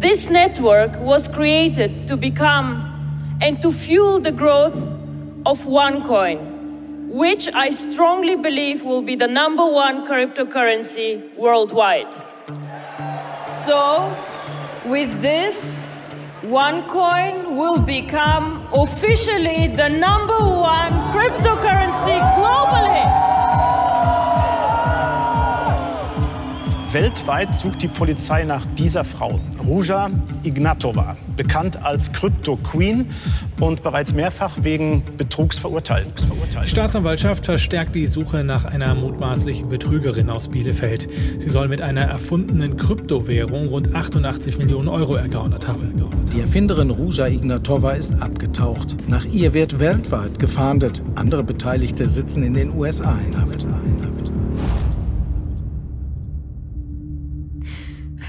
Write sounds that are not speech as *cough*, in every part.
This network was created to become and to fuel the growth of OneCoin, which I strongly believe will be the number one cryptocurrency worldwide. So, with this, OneCoin will become officially the number one cryptocurrency globally. Weltweit sucht die Polizei nach dieser Frau, Ruja Ignatova, bekannt als Crypto Queen und bereits mehrfach wegen Betrugs verurteilt. Die Staatsanwaltschaft verstärkt die Suche nach einer mutmaßlichen Betrügerin aus Bielefeld. Sie soll mit einer erfundenen Kryptowährung rund 88 Millionen Euro ergaunert haben. Die Erfinderin Ruja Ignatova ist abgetaucht. Nach ihr wird weltweit gefahndet. Andere Beteiligte sitzen in den USA in Haft.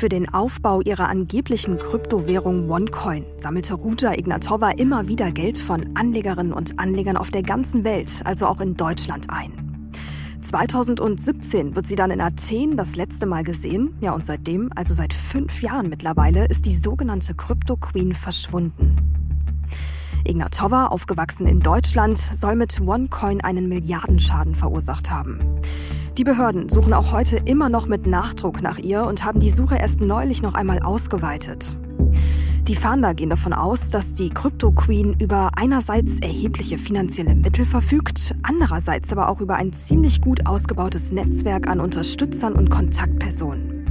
Für den Aufbau ihrer angeblichen Kryptowährung OneCoin sammelte Ruja Ignatova immer wieder Geld von Anlegerinnen und Anlegern auf der ganzen Welt, also auch in Deutschland ein. 2017 wird sie dann in Athen das letzte Mal gesehen. Ja, und seitdem, also seit fünf Jahren mittlerweile, ist die sogenannte Crypto Queen verschwunden. Ignatova, aufgewachsen in Deutschland, soll mit OneCoin einen Milliardenschaden verursacht haben. Die Behörden suchen auch heute immer noch mit Nachdruck nach ihr und haben die Suche erst neulich noch einmal ausgeweitet. Die Fahnder gehen davon aus, dass die Crypto Queen über einerseits erhebliche finanzielle Mittel verfügt, andererseits aber auch über ein ziemlich gut ausgebautes Netzwerk an Unterstützern und Kontaktpersonen.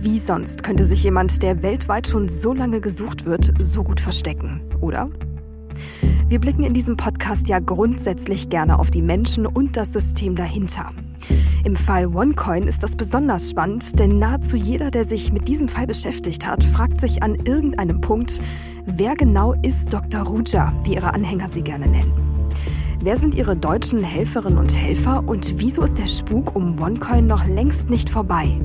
Wie sonst könnte sich jemand, der weltweit schon so lange gesucht wird, so gut verstecken, oder? Wir blicken in diesem Podcast ja grundsätzlich gerne auf die Menschen und das System dahinter. Im Fall OneCoin ist das besonders spannend, denn nahezu jeder, der sich mit diesem Fall beschäftigt hat, fragt sich an irgendeinem Punkt, wer genau ist Dr. Ruja, wie ihre Anhänger sie gerne nennen. Wer sind ihre deutschen Helferinnen und Helfer und wieso ist der Spuk um OneCoin noch längst nicht vorbei?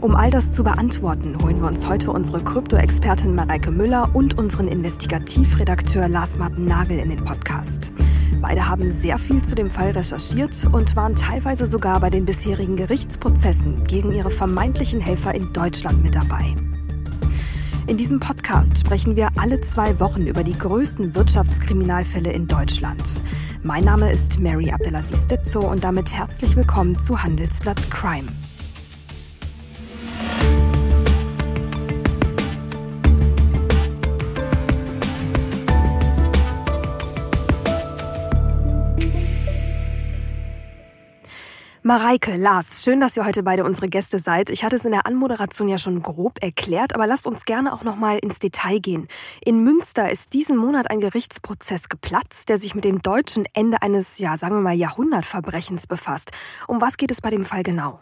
Um all das zu beantworten, holen wir uns heute unsere Krypto-Expertin Mareike Müller und unseren Investigativredakteur Lars-Martin Nagel in den Podcast. Beide haben sehr viel zu dem Fall recherchiert und waren teilweise sogar bei den bisherigen Gerichtsprozessen gegen ihre vermeintlichen Helfer in Deutschland mit dabei. In diesem Podcast sprechen wir alle zwei Wochen über die größten Wirtschaftskriminalfälle in Deutschland. Mein Name ist Mary Abdelaziz Ditzo und damit herzlich willkommen zu Handelsblatt Crime. Mareike, Lars, schön, dass ihr heute beide unsere Gäste seid. Ich hatte es in der Anmoderation ja schon grob erklärt, aber lasst uns gerne auch noch mal ins Detail gehen. In Münster ist diesen Monat ein Gerichtsprozess geplatzt, der sich mit dem deutschen Ende eines, ja, sagen wir mal, Jahrhundertverbrechens befasst. Um was geht es bei dem Fall genau?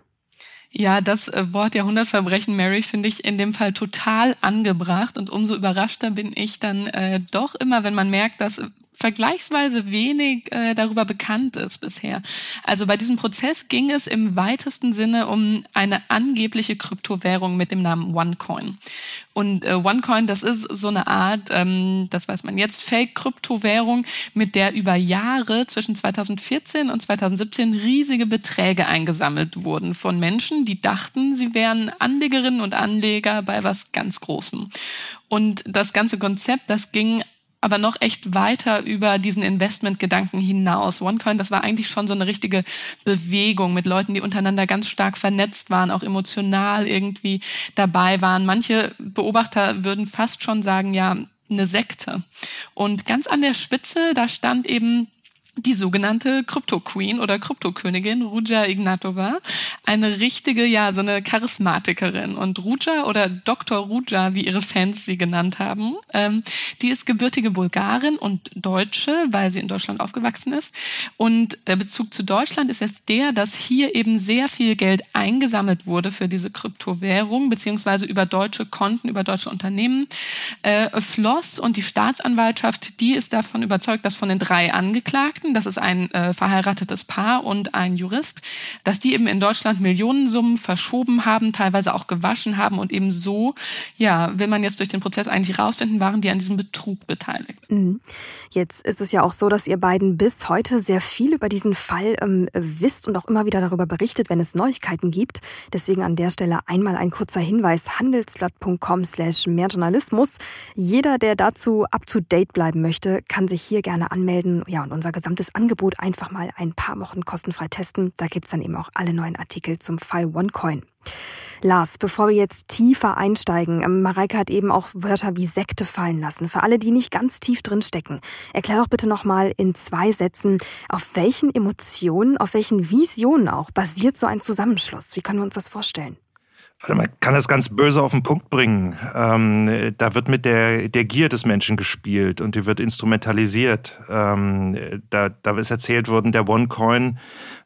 Ja, das äh, Wort Jahrhundertverbrechen, Mary, finde ich in dem Fall total angebracht und umso überraschter bin ich dann äh, doch immer, wenn man merkt, dass vergleichsweise wenig äh, darüber bekannt ist bisher. Also bei diesem Prozess ging es im weitesten Sinne um eine angebliche Kryptowährung mit dem Namen OneCoin. Und äh, OneCoin, das ist so eine Art, ähm, das weiß man jetzt, Fake-Kryptowährung, mit der über Jahre zwischen 2014 und 2017 riesige Beträge eingesammelt wurden von Menschen, die dachten, sie wären Anlegerinnen und Anleger bei was ganz Großem. Und das ganze Konzept, das ging aber noch echt weiter über diesen Investmentgedanken hinaus. OneCoin, das war eigentlich schon so eine richtige Bewegung mit Leuten, die untereinander ganz stark vernetzt waren, auch emotional irgendwie dabei waren. Manche Beobachter würden fast schon sagen, ja, eine Sekte. Und ganz an der Spitze, da stand eben die sogenannte Krypto-Queen oder Krypto-Königin Ruja Ignatova. Eine richtige, ja, so eine Charismatikerin. Und Ruja oder Dr. Ruja, wie ihre Fans sie genannt haben, ähm, die ist gebürtige Bulgarin und Deutsche, weil sie in Deutschland aufgewachsen ist. Und der Bezug zu Deutschland ist jetzt der, dass hier eben sehr viel Geld eingesammelt wurde für diese Kryptowährung, beziehungsweise über deutsche Konten, über deutsche Unternehmen äh, floss. Und die Staatsanwaltschaft, die ist davon überzeugt, dass von den drei Angeklagten Anwälten, das ist ein äh, verheiratetes Paar und ein Jurist, dass die eben in Deutschland Millionensummen verschoben haben, teilweise auch gewaschen haben und eben so, ja, will man jetzt durch den Prozess eigentlich rausfinden, waren die an diesem Betrug beteiligt. Mhm. Jetzt ist es ja auch so, dass ihr beiden bis heute sehr viel über diesen Fall ähm, wisst und auch immer wieder darüber berichtet, wenn es Neuigkeiten gibt. Deswegen an der Stelle einmal ein kurzer Hinweis, handelsblatt.com slash mehrjournalismus. Jeder, der dazu up-to-date bleiben möchte, kann sich hier gerne anmelden ja, und unser gesamtes Angebot einfach mal ein paar Wochen kostenfrei testen. Da gibt's dann eben auch alle neuen Artikel zum Fall OneCoin. Lars, bevor wir jetzt tiefer einsteigen, ähm, Mareike hat eben auch Wörter wie Sekte fallen lassen. Für alle, die nicht ganz tief drin stecken, erklär doch bitte nochmal in zwei Sätzen, auf welchen Emotionen, auf welchen Visionen auch basiert so ein Zusammenschluss? Wie können wir uns das vorstellen? Man kann das ganz böse auf den Punkt bringen. Ähm, da wird mit der, der Gier des Menschen gespielt und die wird instrumentalisiert. Ähm, da, da ist erzählt worden, der OneCoin,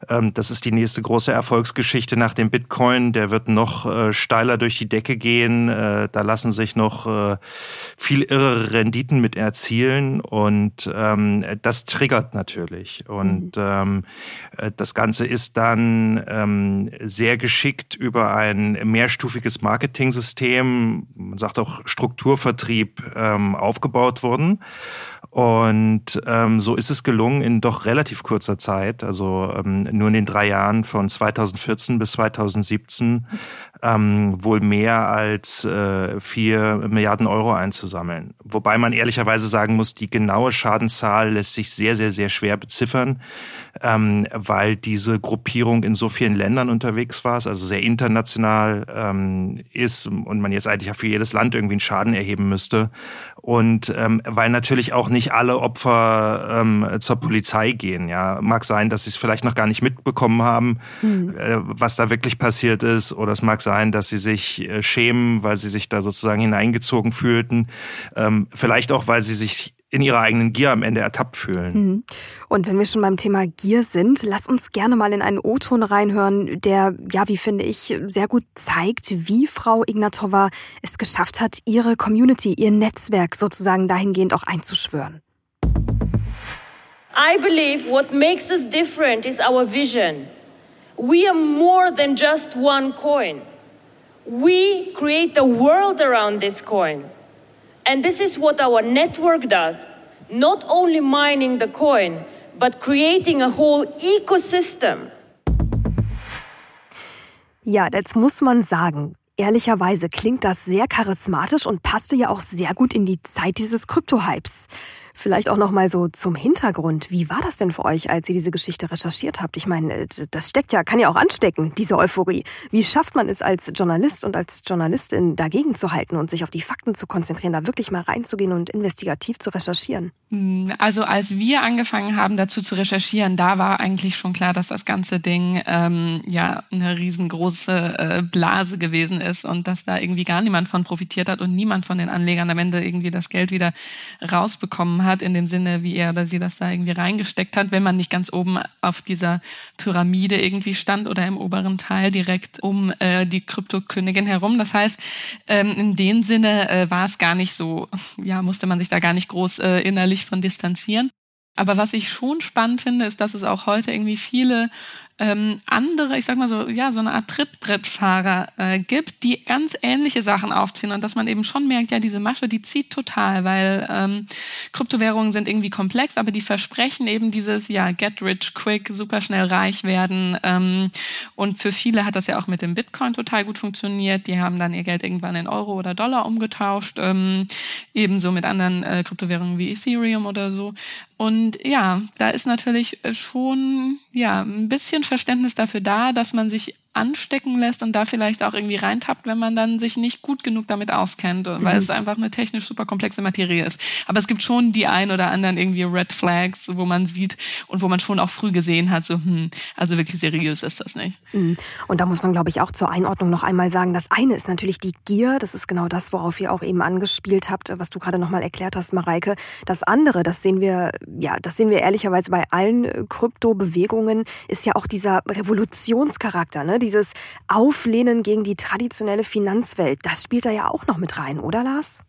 ähm, das ist die nächste große Erfolgsgeschichte nach dem Bitcoin. Der wird noch äh, steiler durch die Decke gehen. Äh, da lassen sich noch äh, viel irre Renditen mit erzielen und ähm, das triggert natürlich. Und mhm. ähm, äh, das Ganze ist dann ähm, sehr geschickt über ein mehr mehrstufiges Marketing-System, man sagt auch Strukturvertrieb, ähm, aufgebaut wurden. Und ähm, so ist es gelungen, in doch relativ kurzer Zeit, also ähm, nur in den drei Jahren von 2014 bis 2017, ähm, wohl mehr als äh, vier Milliarden Euro einzusammeln. Wobei man ehrlicherweise sagen muss, die genaue Schadenzahl lässt sich sehr, sehr, sehr schwer beziffern, ähm, weil diese Gruppierung in so vielen Ländern unterwegs war, also sehr international ähm, ist und man jetzt eigentlich für jedes Land irgendwie einen Schaden erheben müsste. Und ähm, weil natürlich auch nicht alle Opfer ähm, zur Polizei gehen. Ja, mag sein, dass sie es vielleicht noch gar nicht mitbekommen haben, mhm. äh, was da wirklich passiert ist, oder es mag sein, dass sie sich äh, schämen, weil sie sich da sozusagen hineingezogen fühlten. Ähm, vielleicht auch, weil sie sich in ihrer eigenen Gier am Ende ertappt fühlen. Mhm. Und wenn wir schon beim Thema Gier sind, lass uns gerne mal in einen O-Ton reinhören, der, ja, wie finde ich, sehr gut zeigt, wie Frau Ignatova es geschafft hat, ihre Community, ihr Netzwerk sozusagen dahingehend auch einzuschwören. I believe what makes us different is our vision. We are more than just one coin. We create the world around this coin. And this is what our network does not only mining the coin, but creating a whole ecosystem. Ja, jetzt muss man sagen, ehrlicherweise klingt das sehr charismatisch und passte ja auch sehr gut in die Zeit dieses Krypto-Hypes. Vielleicht auch noch mal so zum Hintergrund. Wie war das denn für euch, als ihr diese Geschichte recherchiert habt? Ich meine, äh, das steckt ja, kann ja auch anstecken, diese Euphorie. Wie schafft man es als Journalist und als Journalistin dagegen zu halten und sich auf die Fakten zu konzentrieren, da wirklich mal reinzugehen und investigativ zu recherchieren? Hm, also als wir angefangen haben, dazu zu recherchieren, da war eigentlich schon klar, dass das ganze Ding ähm, ja eine riesengroße äh, Blase gewesen ist und dass da irgendwie gar niemand von profitiert hat und niemand von den Anlegern am Ende irgendwie das Geld wieder rausbekommen hat, in dem Sinne, wie er oder sie das da irgendwie reingesteckt hat, wenn man nicht ganz oben auf dieser Pyramide irgendwie stand oder im oberen Teil direkt um äh, die Kryptokönigin herum. Das heißt, ähm, in dem Sinne äh, war es gar nicht so, ja, musste man sich da gar nicht groß äh, innerlich von distanzieren. Aber was ich schon spannend finde, ist, dass es auch heute irgendwie viele ähm, andere, ich sag mal so, ja, so eine Art Trittbrettfahrer äh, gibt, die ganz ähnliche Sachen aufziehen und dass man eben schon merkt, ja, diese Masche, die zieht total, weil ähm, Kryptowährungen sind irgendwie komplex, aber die versprechen eben dieses, ja, get rich quick, super schnell reich werden. Ähm, und für viele hat das ja auch mit dem Bitcoin total gut funktioniert. Die haben dann ihr Geld irgendwann in Euro oder Dollar umgetauscht, ähm, ebenso mit anderen äh, Kryptowährungen wie Ethereum oder so. Und ja, da ist natürlich schon ja ein bisschen Verständnis dafür da, dass man sich anstecken lässt und da vielleicht auch irgendwie reintappt, wenn man dann sich nicht gut genug damit auskennt, weil mhm. es einfach eine technisch super komplexe Materie ist. Aber es gibt schon die ein oder anderen irgendwie Red Flags, wo man sieht und wo man schon auch früh gesehen hat, so, hm, also wirklich seriös ist das nicht. Mhm. Und da muss man, glaube ich, auch zur Einordnung noch einmal sagen, das eine ist natürlich die Gier, das ist genau das, worauf ihr auch eben angespielt habt, was du gerade nochmal erklärt hast, Mareike. Das andere, das sehen wir, ja, das sehen wir ehrlicherweise bei allen äh, Kryptobewegungen, ist ja auch dieser Revolutionscharakter, ne? Dieses Auflehnen gegen die traditionelle Finanzwelt, das spielt da ja auch noch mit rein, oder Lars?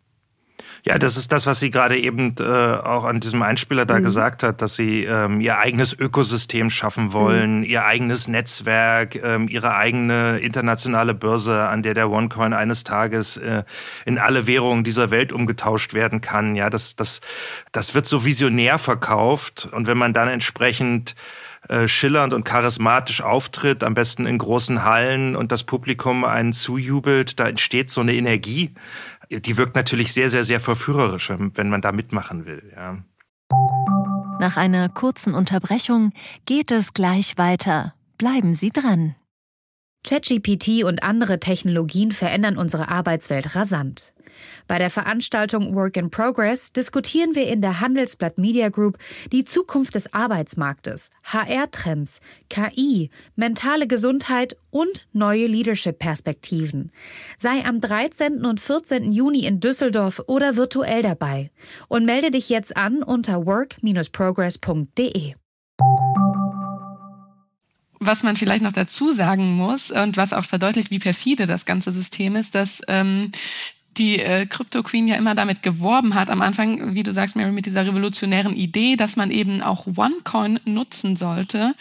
Ja, das ist das, was sie gerade eben äh, auch an diesem Einspieler da mhm. gesagt hat, dass sie ähm, ihr eigenes Ökosystem schaffen wollen, mhm. ihr eigenes Netzwerk, ähm, ihre eigene internationale Börse, an der der OneCoin eines Tages äh, in alle Währungen dieser Welt umgetauscht werden kann. Ja, das, das, das wird so visionär verkauft und wenn man dann entsprechend äh, schillernd und charismatisch auftritt, am besten in großen Hallen und das Publikum einen zujubelt, da entsteht so eine Energie, die wirkt natürlich sehr, sehr, sehr verführerisch, wenn, man da mitmachen will. Ja. Nach einer kurzen Unterbrechung geht es gleich weiter. Bleiben Sie dran. ChatGPT und andere Technologien verändern unsere Arbeitswelt rasant. Bei der Veranstaltung Work in Progress diskutieren wir in der Handelsblatt Media Group die Zukunft des Arbeitsmarktes, HR-Trends, KI, mentale Gesundheit und neue Leadership-Perspektiven. Sei am 13. und 14. Juni in Düsseldorf oder virtuell dabei und melde dich jetzt an unter work-progress.de. Was man vielleicht noch dazu sagen muss und was auch verdeutlicht, wie perfide das ganze System ist, dass ähm, die äh, Crypto Queen ja immer damit geworben hat, am Anfang, wie du sagst, Mary, mit dieser revolutionären Idee, dass man eben auch OneCoin nutzen sollte,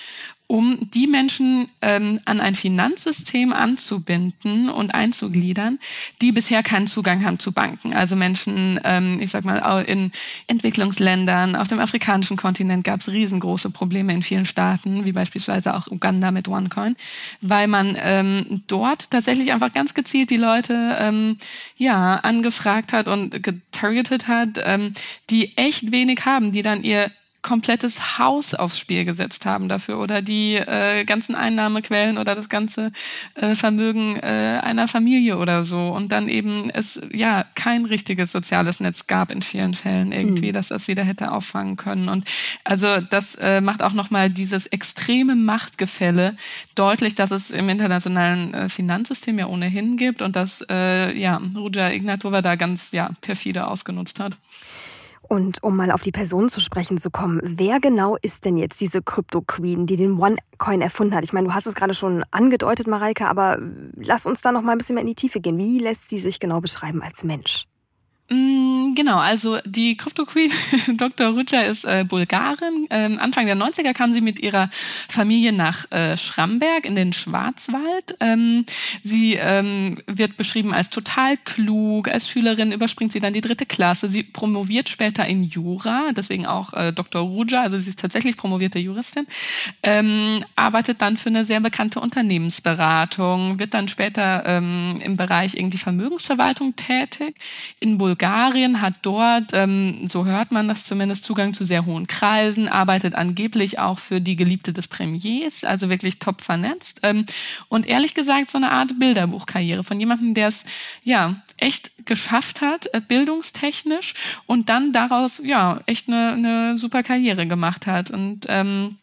um die Menschen ähm, an ein Finanzsystem anzubinden und einzugliedern, die bisher keinen Zugang haben zu Banken. Also Menschen, ähm, ich sag mal, in Entwicklungsländern, auf dem afrikanischen Kontinent gab es riesengroße Probleme in vielen Staaten, wie beispielsweise auch Uganda mit OneCoin, weil man ähm, dort tatsächlich einfach ganz gezielt die Leute ähm, ja angefragt hat und getargetet hat, ähm, die echt wenig haben, die dann ihr komplettes Haus aufs Spiel gesetzt haben dafür oder die äh, ganzen Einnahmequellen oder das ganze äh, Vermögen äh, einer Familie oder so und dann eben es ja kein richtiges soziales Netz gab in vielen Fällen irgendwie, mhm. dass das wieder hätte auffangen können und also das äh, macht auch noch mal dieses extreme Machtgefälle deutlich, dass es im internationalen äh, Finanzsystem ja ohnehin gibt und dass äh, ja Ruja Ignatova da ganz ja perfide ausgenutzt hat. Und um mal auf die Person zu sprechen zu kommen, wer genau ist denn jetzt diese Crypto Queen, die den OneCoin erfunden hat? Ich meine, du hast es gerade schon angedeutet, Mareike, aber lass uns da noch mal ein bisschen mehr in die Tiefe gehen. Wie lässt sie sich genau beschreiben als Mensch? Mm, genau, also die Crypto Queen, *laughs* Dr. Rutscher ist äh, Bulgarin. Ähm, Anfang der 90er kam sie mit ihrer Familie nach äh, Schramberg in den Schwarzwald. Ähm, sie ähm, wird beschrieben als total klug. Als Schülerin überspringt sie dann die dritte Klasse. Sie promoviert später in Jura, deswegen auch äh, Dr. Ruja, also sie ist tatsächlich promovierte Juristin. Ähm, arbeitet dann für eine sehr bekannte Unternehmensberatung, wird dann später ähm, im Bereich irgendwie Vermögensverwaltung tätig. In Bulgarien Bulgarien hat dort, ähm, so hört man das zumindest, Zugang zu sehr hohen Kreisen, arbeitet angeblich auch für die Geliebte des Premiers, also wirklich top vernetzt. Ähm, und ehrlich gesagt so eine Art Bilderbuchkarriere von jemandem, der es ja echt geschafft hat, äh, bildungstechnisch und dann daraus ja echt eine, eine super Karriere gemacht hat. Und ähm,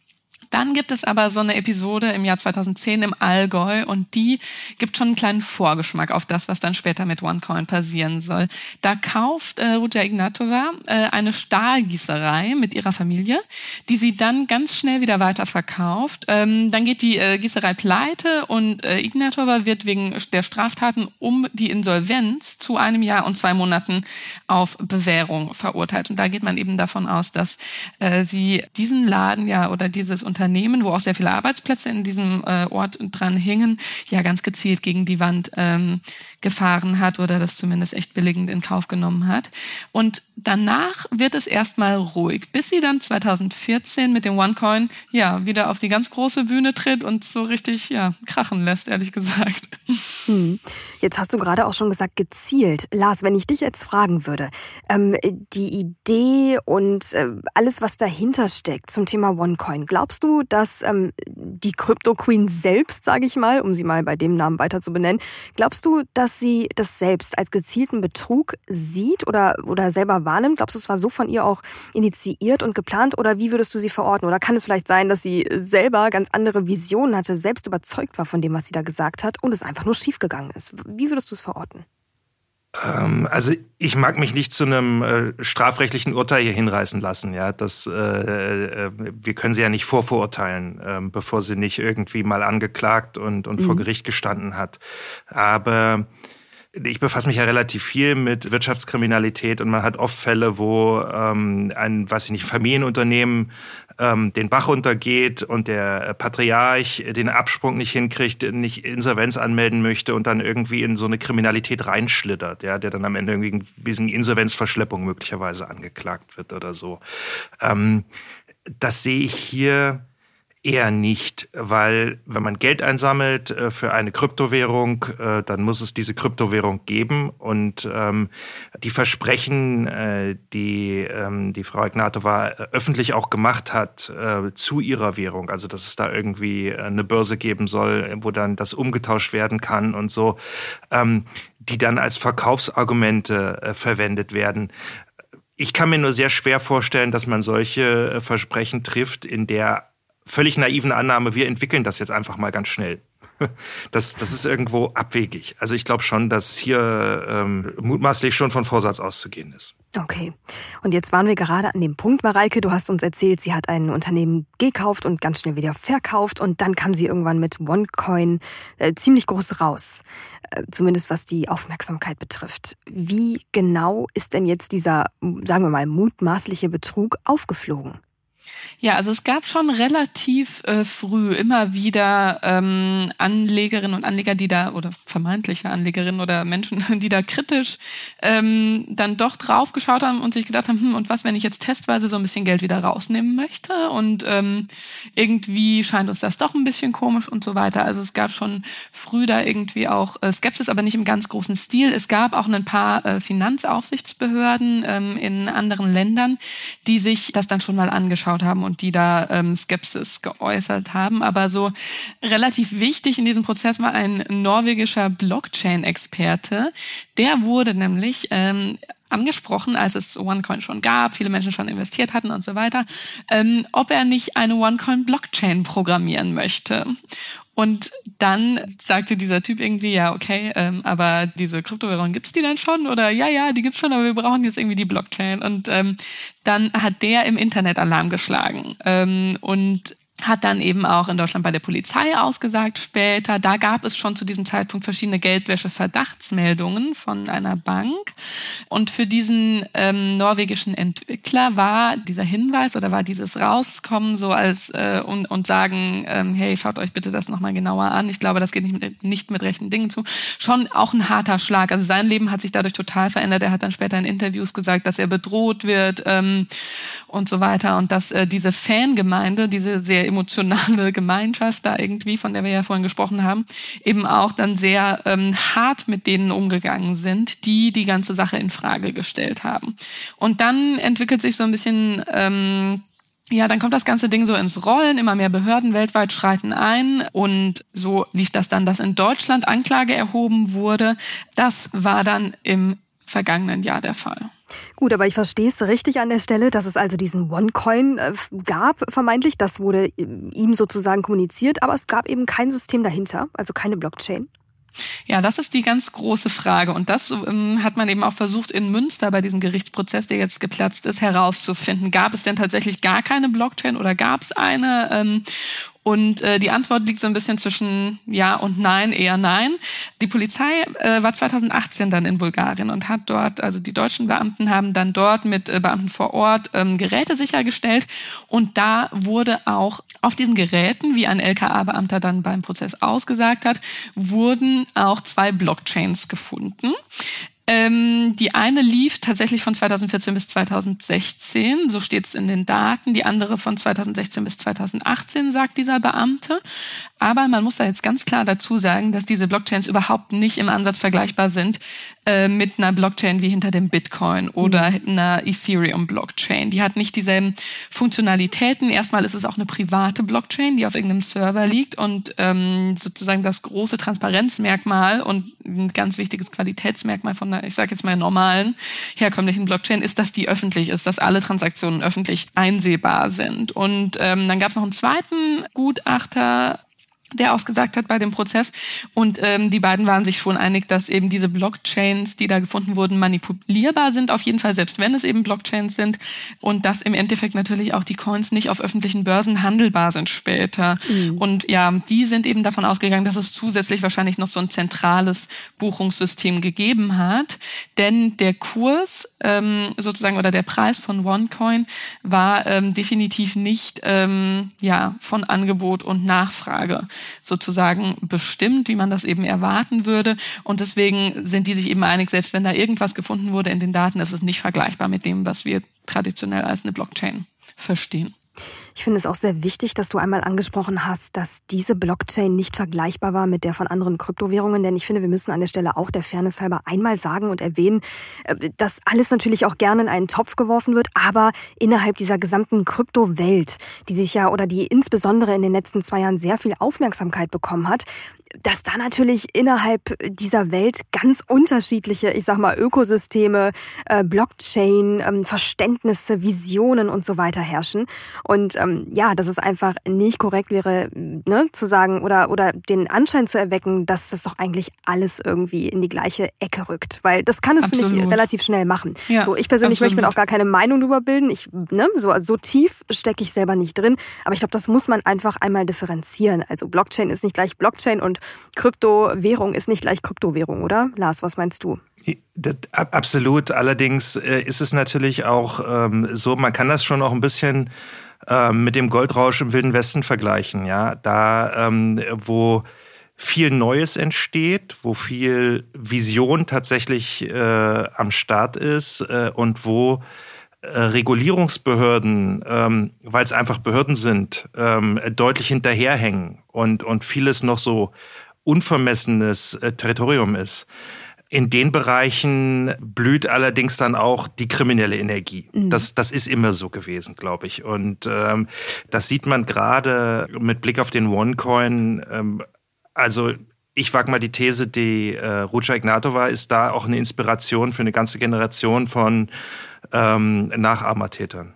dann gibt es aber so eine Episode im Jahr 2010 im Allgäu und die gibt schon einen kleinen Vorgeschmack auf das, was dann später mit OneCoin passieren soll. Da kauft äh, Ruja Ignatova äh, eine Stahlgießerei mit ihrer Familie, die sie dann ganz schnell wieder weiterverkauft. Ähm, dann geht die äh, Gießerei pleite und äh, Ignatova wird wegen der Straftaten um die Insolvenz zu einem Jahr und zwei Monaten auf Bewährung verurteilt. Und da geht man eben davon aus, dass äh, sie diesen Laden ja oder dieses Unternehmen Unternehmen, wo auch sehr viele Arbeitsplätze in diesem äh, Ort dran hingen, ja ganz gezielt gegen die Wand ähm, gefahren hat oder das zumindest echt billigend in Kauf genommen hat. Und danach wird es erstmal ruhig, bis sie dann 2014 mit dem OneCoin ja wieder auf die ganz große Bühne tritt und so richtig ja krachen lässt, ehrlich gesagt. Hm. Jetzt hast du gerade auch schon gesagt, gezielt. Lars, wenn ich dich jetzt fragen würde, ähm, die Idee und äh, alles, was dahinter steckt zum Thema OneCoin, glaubst du, dass ähm, die Crypto Queen selbst, sage ich mal, um sie mal bei dem Namen weiter zu benennen, glaubst du, dass sie das selbst als gezielten Betrug sieht oder, oder selber wahrnimmt? Glaubst du, es war so von ihr auch initiiert und geplant oder wie würdest du sie verorten? Oder kann es vielleicht sein, dass sie selber ganz andere Visionen hatte, selbst überzeugt war von dem, was sie da gesagt hat und es einfach nur schiefgegangen ist? Wie würdest du es verorten? Ähm, also ich mag mich nicht zu einem äh, strafrechtlichen Urteil hier hinreißen lassen. Ja, das, äh, äh, wir können sie ja nicht vorverurteilen, äh, bevor sie nicht irgendwie mal angeklagt und, und mhm. vor Gericht gestanden hat. Aber ich befasse mich ja relativ viel mit Wirtschaftskriminalität und man hat oft Fälle, wo ähm, ein, weiß ich nicht, Familienunternehmen ähm, den Bach runtergeht und der Patriarch den Absprung nicht hinkriegt, nicht Insolvenz anmelden möchte und dann irgendwie in so eine Kriminalität reinschlittert, ja, der dann am Ende irgendwie wegen Insolvenzverschleppung möglicherweise angeklagt wird oder so. Ähm, das sehe ich hier Eher nicht, weil wenn man Geld einsammelt äh, für eine Kryptowährung, äh, dann muss es diese Kryptowährung geben. Und ähm, die Versprechen, äh, die ähm, die Frau Ignatova öffentlich auch gemacht hat äh, zu ihrer Währung, also dass es da irgendwie eine Börse geben soll, wo dann das umgetauscht werden kann und so, ähm, die dann als Verkaufsargumente äh, verwendet werden. Ich kann mir nur sehr schwer vorstellen, dass man solche äh, Versprechen trifft, in der völlig naiven Annahme, wir entwickeln das jetzt einfach mal ganz schnell. *laughs* Das, das ist irgendwo abwegig. Also ich glaube schon, dass hier ähm, mutmaßlich schon von Vorsatz auszugehen ist. Okay. Und jetzt waren wir gerade an dem Punkt, Mareike, du hast uns erzählt, sie hat ein Unternehmen gekauft und ganz schnell wieder verkauft und dann kam sie irgendwann mit OneCoin äh, ziemlich groß raus. Äh, zumindest was die Aufmerksamkeit betrifft. Wie genau ist denn jetzt dieser, sagen wir mal, mutmaßliche Betrug aufgeflogen? Ja, also es gab schon relativ äh, früh immer wieder ähm, Anlegerinnen und Anleger, die da, oder vermeintliche Anlegerinnen oder Menschen, *laughs* die da kritisch ähm, dann doch drauf geschaut haben und sich gedacht haben, hm, und was, wenn ich jetzt testweise so ein bisschen Geld wieder rausnehmen möchte? Und ähm, irgendwie scheint uns das doch ein bisschen komisch und so weiter. Also es gab schon früh da irgendwie auch äh, Skepsis, aber nicht im ganz großen Stil. Es gab auch ein paar äh, Finanzaufsichtsbehörden ähm, in anderen Ländern, die sich das dann schon mal angeschaut haben haben und die da ähm, Skepsis geäußert haben. Aber so relativ wichtig in diesem Prozess war ein norwegischer Blockchain-Experte. Der wurde nämlich ähm, angesprochen, als es OneCoin schon gab, viele Menschen schon investiert hatten und so weiter, ähm, ob er nicht eine OneCoin-Blockchain programmieren möchte. Und dann sagte dieser Typ irgendwie, ja, okay, ähm, aber diese Kryptowährung gibt's die dann schon? Oder ja, ja, die gibt's schon, aber wir brauchen jetzt irgendwie die Blockchain. Und ähm, dann hat der im Internet Alarm geschlagen. Ähm, und hat dann eben auch in Deutschland bei der Polizei ausgesagt später. Da gab es schon zu diesem Zeitpunkt verschiedene Geldwäsche-Verdachtsmeldungen von einer Bank. Und für diesen ähm, norwegischen Entwickler war dieser Hinweis oder war dieses Rauskommen so als äh, und, und sagen, ähm, hey, schaut euch bitte das nochmal genauer an. Ich glaube, das geht nicht mit, nicht mit rechten Dingen zu. Schon auch ein harter Schlag. Also sein Leben hat sich dadurch total verändert. Er hat dann später in Interviews gesagt, dass er bedroht wird ähm, und so weiter. Und dass äh, diese Fangemeinde, diese sehr emotionale Gemeinschaft da irgendwie, von der wir ja vorhin gesprochen haben, eben auch dann sehr ähm, hart mit denen umgegangen sind, die die ganze Sache in Frage gestellt haben. Und dann entwickelt sich so ein bisschen ähm, ja, dann kommt das ganze Ding so ins Rollen, immer mehr Behörden weltweit schreiten ein und so lief das dann, dass in Deutschland Anklage erhoben wurde. Das war dann im vergangenen Jahr der Fall. Gut, aber ich verstehe es richtig an der Stelle, dass es also diesen OneCoin äh, gab, vermeintlich. Das wurde äh, ihm sozusagen kommuniziert, aber es gab eben kein System dahinter, also keine Blockchain. Ja, das ist die ganz große Frage. Und das ähm, hat man eben auch versucht, in Münster bei diesem Gerichtsprozess, der jetzt geplatzt ist, herauszufinden. Gab es denn tatsächlich gar keine Blockchain oder gab es eine? Ähm, und äh, die Antwort liegt so ein bisschen zwischen Ja und Nein, eher Nein. Die Polizei äh, war 2018 dann in Bulgarien und hat dort, also die deutschen Beamten haben dann dort mit äh, Beamten vor Ort ähm, Geräte sichergestellt. Und da wurde auch auf diesen Geräten, wie ein LKA-Beamter dann beim Prozess ausgesagt hat, wurden auch zwei Blockchains gefunden. Ähm, die eine lief tatsächlich von 2014 bis 2016, so steht es in den Daten. Die andere von 2016 bis 2018, sagt dieser Beamte. Aber man muss da jetzt ganz klar dazu sagen, dass diese Blockchains überhaupt nicht im Ansatz vergleichbar sind äh, mit einer Blockchain wie hinter dem Bitcoin oder mhm. einer Ethereum-Blockchain. Die hat nicht dieselben Funktionalitäten. Erstmal ist es auch eine private Blockchain, die auf irgendeinem Server liegt und ähm, sozusagen das große Transparenzmerkmal und ein ganz wichtiges Qualitätsmerkmal von einer, ich sage jetzt mal normalen herkömmlichen Blockchain ist, dass die öffentlich ist, dass alle Transaktionen öffentlich einsehbar sind. Und ähm, dann gab es noch einen zweiten Gutachter der ausgesagt hat bei dem Prozess. Und ähm, die beiden waren sich schon einig, dass eben diese Blockchains, die da gefunden wurden, manipulierbar sind, auf jeden Fall, selbst wenn es eben Blockchains sind. Und dass im Endeffekt natürlich auch die Coins nicht auf öffentlichen Börsen handelbar sind später. Mhm. Und ja, die sind eben davon ausgegangen, dass es zusätzlich wahrscheinlich noch so ein zentrales Buchungssystem gegeben hat. Denn der Kurs ähm, sozusagen oder der Preis von OneCoin war ähm, definitiv nicht ähm, ja, von Angebot und Nachfrage sozusagen bestimmt, wie man das eben erwarten würde. Und deswegen sind die sich eben einig, selbst wenn da irgendwas gefunden wurde in den Daten, ist es nicht vergleichbar mit dem, was wir traditionell als eine Blockchain verstehen. Ich finde es auch sehr wichtig, dass du einmal angesprochen hast, dass diese Blockchain nicht vergleichbar war mit der von anderen Kryptowährungen, denn ich finde, wir müssen an der Stelle auch der Fairness halber einmal sagen und erwähnen, äh, dass alles natürlich auch gerne in einen Topf geworfen wird, aber innerhalb dieser gesamten Kryptowelt, die sich ja oder die insbesondere in den letzten zwei Jahren sehr viel Aufmerksamkeit bekommen hat, dass da natürlich innerhalb dieser Welt ganz unterschiedliche, ich sag mal, Ökosysteme, äh, Blockchain, ähm, Verständnisse, Visionen und so weiter herrschen. Und ähm, ja, dass es einfach nicht korrekt wäre, ne, zu sagen oder, oder den Anschein zu erwecken, dass das doch eigentlich alles irgendwie in die gleiche Ecke rückt. Weil das kann es, finde ich, relativ schnell machen. Ja, so, ich persönlich absolut. möchte mir auch gar keine Meinung darüber bilden. Ich, ne, so, so tief stecke ich selber nicht drin. Aber ich glaube, das muss man einfach einmal differenzieren. Also Blockchain ist nicht gleich Blockchain und Kryptowährung ist nicht gleich Kryptowährung, oder? Lars, was meinst du? Absolut. Allerdings äh, ist es natürlich auch ähm, so, man kann das schon auch ein bisschen ähm, mit dem Goldrausch im Wilden Westen vergleichen. Ja, da ähm, wo viel Neues entsteht, wo viel Vision tatsächlich äh, am Start ist äh, und wo äh, Regulierungsbehörden, ähm, weil es einfach Behörden sind, ähm, deutlich hinterherhängen und, und vieles noch so unvermessenes äh, Territorium ist. In den Bereichen blüht allerdings dann auch die kriminelle Energie. Mhm. Das, das ist immer so gewesen, glaube ich. Und ähm, das sieht man gerade mit Blick auf den OneCoin. Ähm, also ich wage mal die These, die äh, Rucha Ignatova ist da auch eine Inspiration für eine ganze Generation von ähm, Nachahmertätern.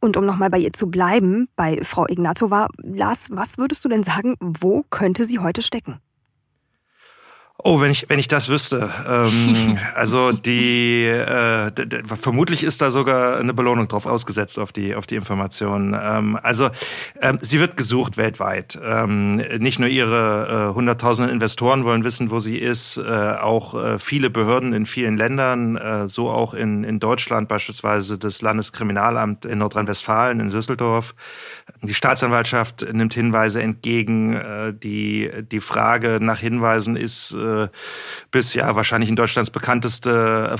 Und um nochmal bei ihr zu bleiben, bei Frau Ignatova, Lars, was würdest du denn sagen, wo könnte sie heute stecken? Oh, wenn ich wenn ich das wüsste. Ähm, *laughs* also die äh, vermutlich ist da sogar eine Belohnung drauf ausgesetzt auf die auf die Informationen. Ähm, also ähm, sie wird gesucht weltweit. Ähm, nicht nur ihre äh, hunderttausenden Investoren wollen wissen, wo sie ist, äh, auch äh, viele Behörden in vielen Ländern, äh, so auch in in Deutschland beispielsweise das Landeskriminalamt in Nordrhein-Westfalen in Düsseldorf. Die Staatsanwaltschaft nimmt Hinweise entgegen. Äh, die die Frage nach Hinweisen ist äh, bis ja wahrscheinlich in Deutschlands bekannteste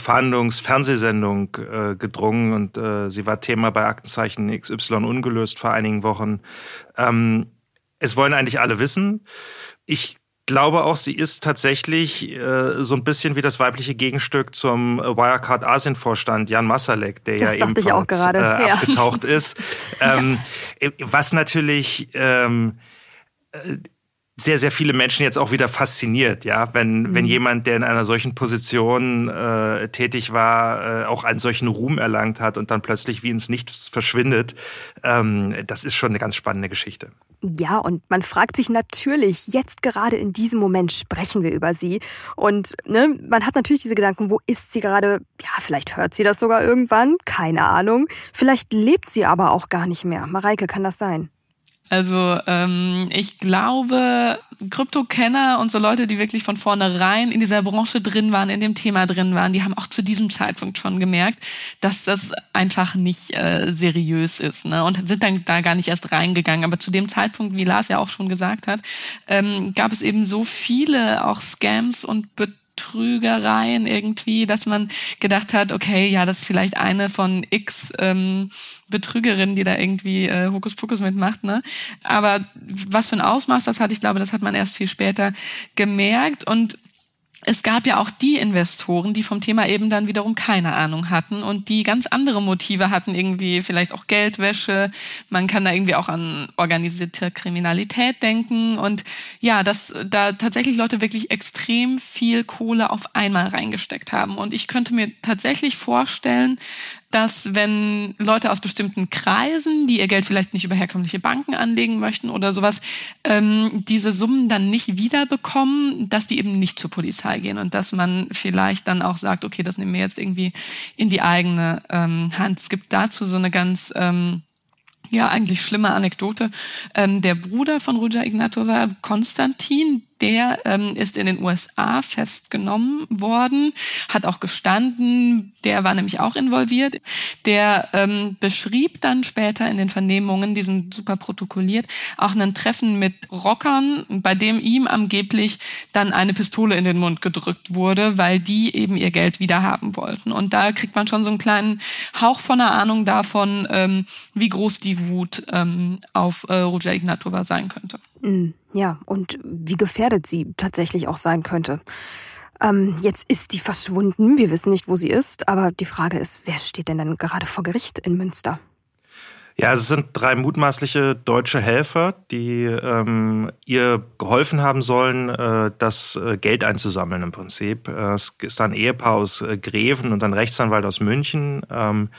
äh, gedrungen und sie war Thema bei Aktenzeichen XY ungelöst vor einigen Wochen. Ähm, es wollen eigentlich alle wissen. Ich glaube auch, sie ist tatsächlich äh, so ein bisschen wie das weibliche Gegenstück zum Wirecard Asien-Vorstand Jan Masalek, der das ja ebenfalls äh, ja. abgetaucht ist. *laughs* Ähm, ja. Was natürlich ähm, äh, sehr, sehr viele Menschen jetzt auch wieder fasziniert, ja, wenn, mhm. wenn jemand, der in einer solchen Position äh, tätig war, äh, auch einen solchen Ruhm erlangt hat und dann plötzlich wie ins Nichts verschwindet. Ähm, das ist schon eine ganz spannende Geschichte. Ja, und man fragt sich natürlich, jetzt gerade in diesem Moment sprechen wir über sie. Und ne, man hat natürlich diese Gedanken, wo ist sie gerade? Ja, vielleicht hört sie das sogar irgendwann, keine Ahnung. Vielleicht lebt sie aber auch gar nicht mehr. Mareike, kann das sein? Also ähm, ich glaube, Krypto-Kenner und so Leute, die wirklich von vornherein in dieser Branche drin waren, in dem Thema drin waren, die haben auch zu diesem Zeitpunkt schon gemerkt, dass das einfach nicht äh, seriös ist ne? und sind dann da gar nicht erst reingegangen. Aber zu dem Zeitpunkt, wie Lars ja auch schon gesagt hat, ähm, gab es eben so viele auch Scams und Bet Betrügereien irgendwie, dass man gedacht hat, okay, ja, das ist vielleicht eine von x ähm, Betrügerinnen, die da irgendwie äh, Hokuspokus mitmacht, ne? Aber was für ein Ausmaß das hat, ich glaube, das hat man erst viel später gemerkt und es gab ja auch die Investoren, die vom Thema eben dann wiederum keine Ahnung hatten und die ganz andere Motive hatten, irgendwie vielleicht auch Geldwäsche. Man kann da irgendwie auch an organisierte Kriminalität denken und ja, dass da tatsächlich Leute wirklich extrem viel Kohle auf einmal reingesteckt haben. Und ich könnte mir tatsächlich vorstellen, dass wenn Leute aus bestimmten Kreisen, die ihr Geld vielleicht nicht über herkömmliche Banken anlegen möchten oder sowas, ähm, diese Summen dann nicht wiederbekommen, dass die eben nicht zur Polizei gehen und dass man vielleicht dann auch sagt, okay, das nehmen wir jetzt irgendwie in die eigene ähm, Hand. Es gibt dazu so eine ganz ähm, ja, eigentlich schlimme Anekdote. Ähm, der Bruder von Ruja Ignatova, Konstantin, der ähm, ist in den USA festgenommen worden, hat auch gestanden, der war nämlich auch involviert. Der ähm, beschrieb dann später in den Vernehmungen, die sind super protokolliert, auch ein Treffen mit Rockern, bei dem ihm angeblich dann eine Pistole in den Mund gedrückt wurde, weil die eben ihr Geld wieder haben wollten. Und da kriegt man schon so einen kleinen Hauch von einer Ahnung davon, ähm, wie groß die Wut ähm, auf äh, Ruja Ignatova sein könnte. Mm, ja, und wie gefährdet sie tatsächlich auch sein könnte. Ähm, jetzt ist die verschwunden, wir wissen nicht, wo sie ist, aber die Frage ist, wer steht denn dann gerade vor Gericht in Münster? Ja, es sind drei mutmaßliche deutsche Helfer, die ähm, ihr geholfen haben sollen, äh, das äh, Geld einzusammeln im Prinzip. Äh, es ist ein Ehepaar aus äh, Greven und ein Rechtsanwalt aus München. Ähm,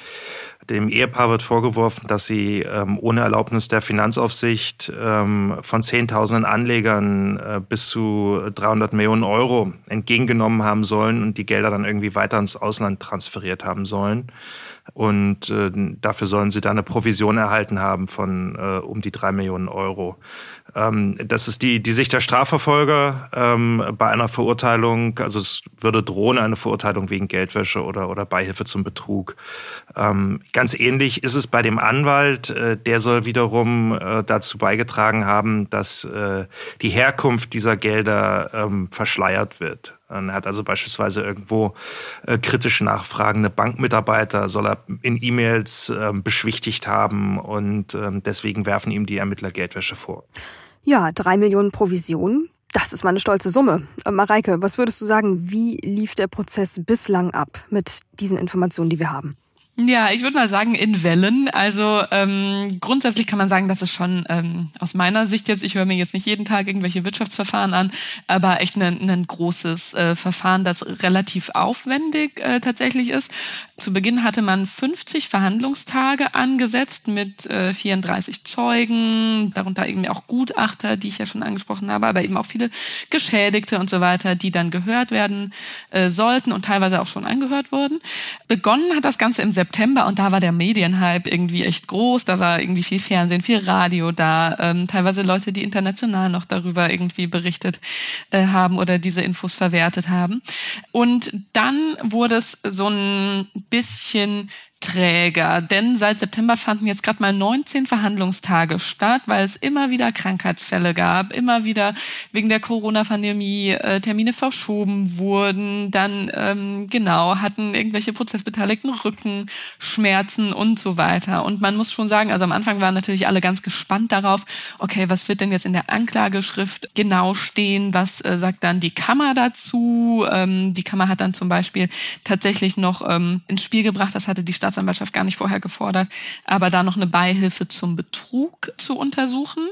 dem Ehepaar wird vorgeworfen, dass sie ähm, ohne Erlaubnis der Finanzaufsicht ähm, von Zehntausenden Anlegern äh, bis zu 300 Millionen Euro entgegengenommen haben sollen und die Gelder dann irgendwie weiter ins Ausland transferiert haben sollen. Und äh, dafür sollen sie dann eine Provision erhalten haben von äh, um die drei Millionen Euro. Ähm, das ist die, die Sicht der Strafverfolger ähm, bei einer Verurteilung. Also es würde drohen eine Verurteilung wegen Geldwäsche oder, oder Beihilfe zum Betrug. Ähm, ganz ähnlich ist es bei dem Anwalt. Äh, der soll wiederum äh, dazu beigetragen haben, dass äh, die Herkunft dieser Gelder ähm, verschleiert wird. Er hat also beispielsweise irgendwo äh, kritisch nachfragende Bankmitarbeiter, soll er in E-Mails äh, beschwichtigt haben und äh, deswegen werfen ihm die Ermittler Geldwäsche vor. Ja, drei Millionen Provision. Das ist mal eine stolze Summe. Äh, Mareike, was würdest du sagen, wie lief der Prozess bislang ab mit diesen Informationen, die wir haben? Ja, ich würde mal sagen in Wellen. Also ähm, grundsätzlich kann man sagen, dass es schon ähm, aus meiner Sicht jetzt, ich höre mir jetzt nicht jeden Tag irgendwelche Wirtschaftsverfahren an, aber echt ein, ein großes äh, Verfahren, das relativ aufwendig äh, tatsächlich ist. Zu Beginn hatte man 50 Verhandlungstage angesetzt mit äh, 34 Zeugen, darunter irgendwie auch Gutachter, die ich ja schon angesprochen habe, aber eben auch viele Geschädigte und so weiter, die dann gehört werden äh, sollten und teilweise auch schon angehört wurden. Begonnen hat das Ganze im September September und da war der Medienhype irgendwie echt groß. Da war irgendwie viel Fernsehen, viel Radio da, ähm, teilweise Leute, die international noch darüber irgendwie berichtet äh, haben oder diese Infos verwertet haben. Und dann wurde es so ein bisschen träger, denn seit September fanden jetzt gerade mal 19 Verhandlungstage statt, weil es immer wieder Krankheitsfälle gab, immer wieder wegen der Corona-Pandemie äh, Termine verschoben wurden, dann ähm, genau hatten irgendwelche Prozessbeteiligten Rückenschmerzen und so weiter. Und man muss schon sagen, also am Anfang waren natürlich alle ganz gespannt darauf, okay, was wird denn jetzt in der Anklageschrift genau stehen, was äh, sagt dann die Kammer dazu? Ähm, die Kammer hat dann zum Beispiel tatsächlich noch ähm, ins Spiel gebracht, das hatte die Stadt Staatsanwaltschaft gar nicht vorher gefordert, aber da noch eine Beihilfe zum Betrug zu untersuchen.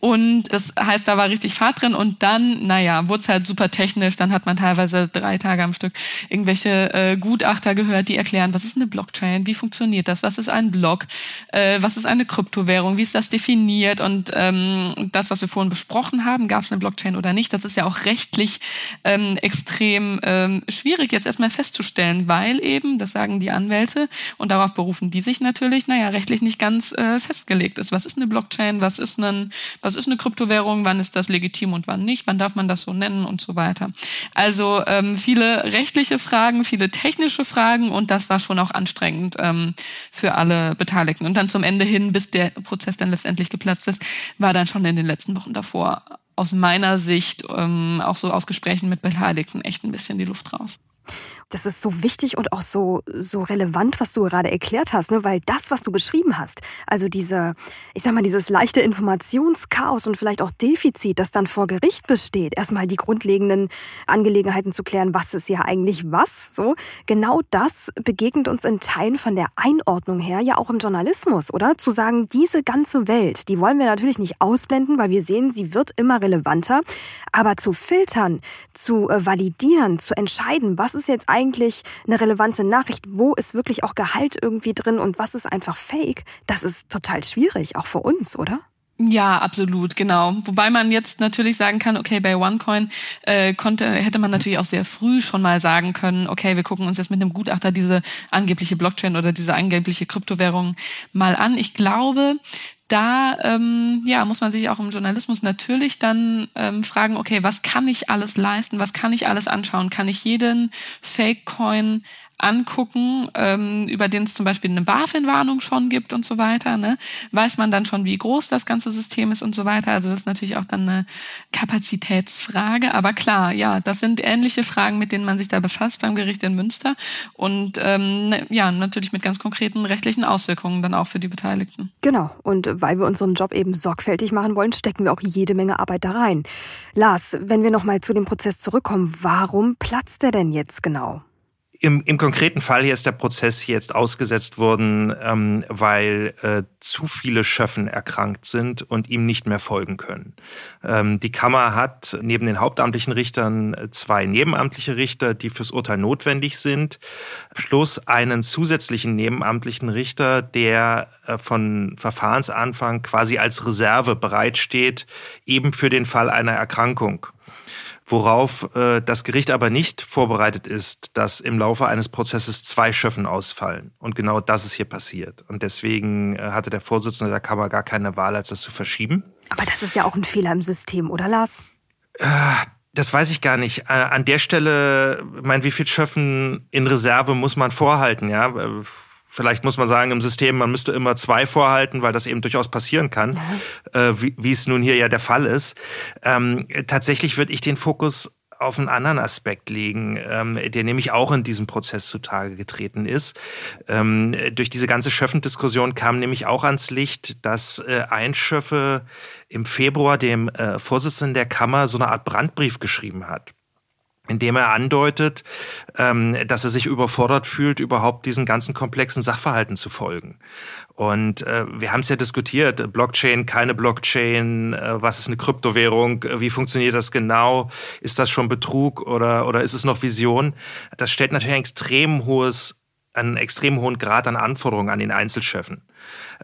Und das heißt, da war richtig Fahrt drin. Und dann, naja, wurde es halt super technisch. Dann hat man teilweise drei Tage am Stück irgendwelche äh, Gutachter gehört, die erklären, was ist eine Blockchain, wie funktioniert das, was ist ein Block, äh, was ist eine Kryptowährung, wie ist das definiert? Und ähm, das, was wir vorhin besprochen haben, gab es eine Blockchain oder nicht, das ist ja auch rechtlich ähm, extrem ähm, schwierig jetzt erstmal festzustellen, weil eben, das sagen die Anwälte, und darauf berufen die sich natürlich, naja, rechtlich nicht ganz äh, festgelegt ist. Was ist eine Blockchain? Was ist, ein, was ist eine Kryptowährung? Wann ist das legitim und wann nicht? Wann darf man das so nennen und so weiter? Also ähm, viele rechtliche Fragen, viele technische Fragen und das war schon auch anstrengend ähm, für alle Beteiligten. Und dann zum Ende hin, bis der Prozess dann letztendlich geplatzt ist, war dann schon in den letzten Wochen davor aus meiner Sicht, ähm, auch so aus Gesprächen mit Beteiligten, echt ein bisschen die Luft raus das ist so wichtig und auch so, so relevant, was du gerade erklärt hast, ne? weil das, was du beschrieben hast, also diese, ich sag mal, dieses leichte Informationschaos und vielleicht auch Defizit, das dann vor Gericht besteht, erstmal die grundlegenden Angelegenheiten zu klären, was ist ja eigentlich was, so, genau das begegnet uns in Teilen von der Einordnung her ja auch im Journalismus, oder? Zu sagen, diese ganze Welt, die wollen wir natürlich nicht ausblenden, weil wir sehen, sie wird immer relevanter, aber zu filtern, zu äh, validieren, zu entscheiden, was ist jetzt eigentlich eigentlich eine relevante Nachricht? Wo ist wirklich auch Gehalt irgendwie drin und was ist einfach Fake? Das ist total schwierig, auch für uns, oder? Ja, absolut, genau. Wobei man jetzt natürlich sagen kann, okay, bei OneCoin äh, konnte, hätte man natürlich auch sehr früh schon mal sagen können, okay, wir gucken uns jetzt mit einem Gutachter diese angebliche Blockchain oder diese angebliche Kryptowährung mal an. Ich glaube, da ähm, ja, muss man sich auch im Journalismus natürlich dann ähm, fragen, okay, was kann ich alles leisten, was kann ich alles anschauen? Kann ich jeden Fake-Coin angucken, ähm, über den es zum Beispiel eine BaFin-Warnung schon gibt und so weiter, ne? weiß man dann schon, wie groß das ganze System ist und so weiter. Also das ist natürlich auch dann eine Kapazitätsfrage. Aber klar, ja, das sind ähnliche Fragen, mit denen man sich da befasst beim Gericht in Münster und ähm, ne, ja, natürlich mit ganz konkreten rechtlichen Auswirkungen dann auch für die Beteiligten. Genau. Und weil wir unseren Job eben sorgfältig machen wollen, stecken wir auch jede Menge Arbeit da rein. Lars, wenn wir nochmal zu dem Prozess zurückkommen, warum platzt der denn jetzt genau? Im, Im konkreten Fall hier ist der Prozess jetzt ausgesetzt worden, ähm, weil äh, zu viele Schöffen erkrankt sind und ihm nicht mehr folgen können. Ähm, die Kammer hat neben den hauptamtlichen Richtern zwei nebenamtliche Richter, die fürs Urteil notwendig sind, plus einen zusätzlichen nebenamtlichen Richter, der äh, von Verfahrensanfang quasi als Reserve bereitsteht, eben für den Fall einer Erkrankung worauf äh, das Gericht aber nicht vorbereitet ist, dass im Laufe eines Prozesses zwei Schöffen ausfallen. Und genau das ist hier passiert. Und deswegen äh, hatte der Vorsitzende der Kammer gar keine Wahl, als das zu verschieben. Aber das ist ja auch ein Fehler im System, oder Lars? Äh, das weiß ich gar nicht. Äh, an der Stelle, mein, wie viel Schöffen in Reserve muss man vorhalten, ja? Vielleicht muss man sagen im System, man müsste immer zwei vorhalten, weil das eben durchaus passieren kann, ja. äh, wie, wie es nun hier ja der Fall ist. Ähm, tatsächlich würde ich den Fokus auf einen anderen Aspekt legen, ähm, der nämlich auch in diesem Prozess zutage getreten ist. Ähm, durch diese ganze Schöffendiskussion kam nämlich auch ans Licht, dass äh, Einschöffe im Februar dem äh, Vorsitzenden der Kammer so eine Art Brandbrief geschrieben hat indem er andeutet, ähm, dass er sich überfordert fühlt, überhaupt diesen ganzen komplexen Sachverhalten zu folgen. Und äh, wir haben es ja diskutiert, Blockchain, keine Blockchain, äh, was ist eine Kryptowährung, wie funktioniert das genau, ist das schon Betrug oder, oder ist es noch Vision? Das stellt natürlich ein extrem hohes einen extrem hohen Grad an Anforderungen an den Einzelchefen.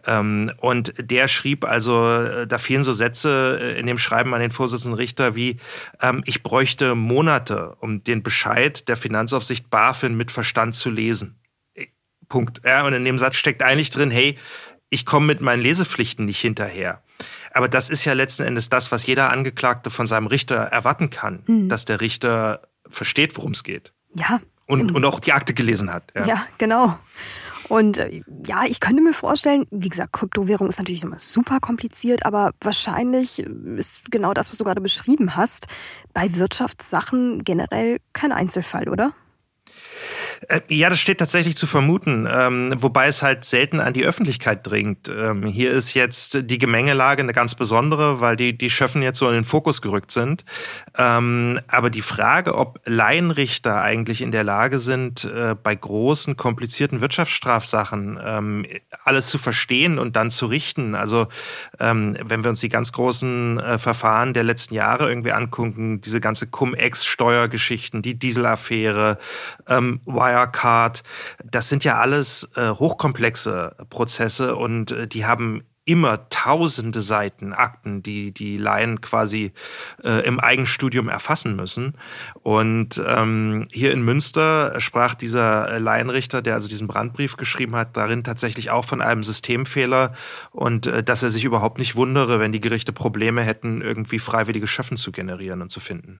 Ähm, und der schrieb also, äh, da fehlen so Sätze äh, in dem Schreiben an den Vorsitzenden Richter wie, ähm, ich bräuchte Monate, um den Bescheid der Finanzaufsicht BaFin mit Verstand zu lesen. Äh, Punkt. Ja, und in dem Satz steckt eigentlich drin, hey, ich komme mit meinen Lesepflichten nicht hinterher. Aber das ist ja letzten Endes das, was jeder Angeklagte von seinem Richter erwarten kann, mhm. dass der Richter versteht, worum es geht. Ja. Und, und auch die Akte gelesen hat. Ja, ja genau. Und äh, ja, ich könnte mir vorstellen, wie gesagt, Kryptowährung ist natürlich immer super kompliziert, aber wahrscheinlich ist genau das, was du gerade beschrieben hast, bei Wirtschaftssachen generell kein Einzelfall, oder? Äh, ja, das steht tatsächlich zu vermuten, ähm, wobei es halt selten an die Öffentlichkeit dringt. Ähm, hier ist jetzt die Gemengelage eine ganz besondere, weil die, die Schöffen jetzt so in den Fokus gerückt sind. Ähm, aber die Frage, ob Laienrichter eigentlich in der Lage sind, äh, bei großen, komplizierten Wirtschaftsstrafsachen alles zu verstehen und dann zu richten. Also wenn wir uns die ganz großen äh, Verfahren der letzten Jahre irgendwie angucken, diese ganze Cum-Ex-Steuergeschichten, die Dieselaffäre, ähm, Wirecard, das sind ja alles äh, hochkomplexe Prozesse und äh, die haben immer tausende Seiten Akten, die die Laien quasi äh, im Eigenstudium erfassen müssen. Und ähm, hier in Münster sprach dieser Laienrichter, der also diesen Brandbrief geschrieben hat, darin tatsächlich auch von einem Systemfehler und äh, dass er sich überhaupt nicht wundere, wenn die Gerichte Probleme hätten, irgendwie freiwillige Schöffen zu generieren und zu finden.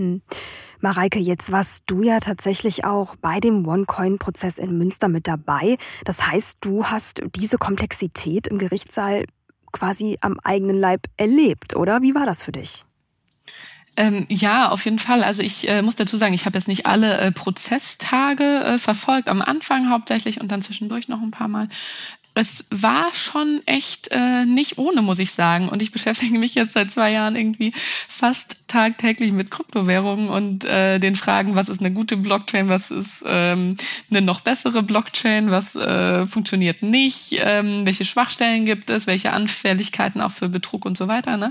Hm. Mareike, jetzt warst du ja tatsächlich auch bei dem OneCoin-Prozess in Münster mit dabei. Das heißt, du hast diese Komplexität im Gerichtssaal quasi am eigenen Leib erlebt, oder? Wie war das für dich? Ähm, ja, auf jeden Fall. Also ich äh, muss dazu sagen, ich habe jetzt nicht alle äh, Prozesstage äh, verfolgt, am Anfang hauptsächlich und dann zwischendurch noch ein paar Mal es war schon echt äh, nicht ohne, muss ich sagen. Und ich beschäftige mich jetzt seit zwei Jahren irgendwie fast tagtäglich mit Kryptowährungen und äh, den Fragen, was ist eine gute Blockchain, was ist ähm, eine noch bessere Blockchain, was äh, funktioniert nicht, ähm, welche Schwachstellen gibt es, welche Anfälligkeiten auch für Betrug und so weiter. Ne?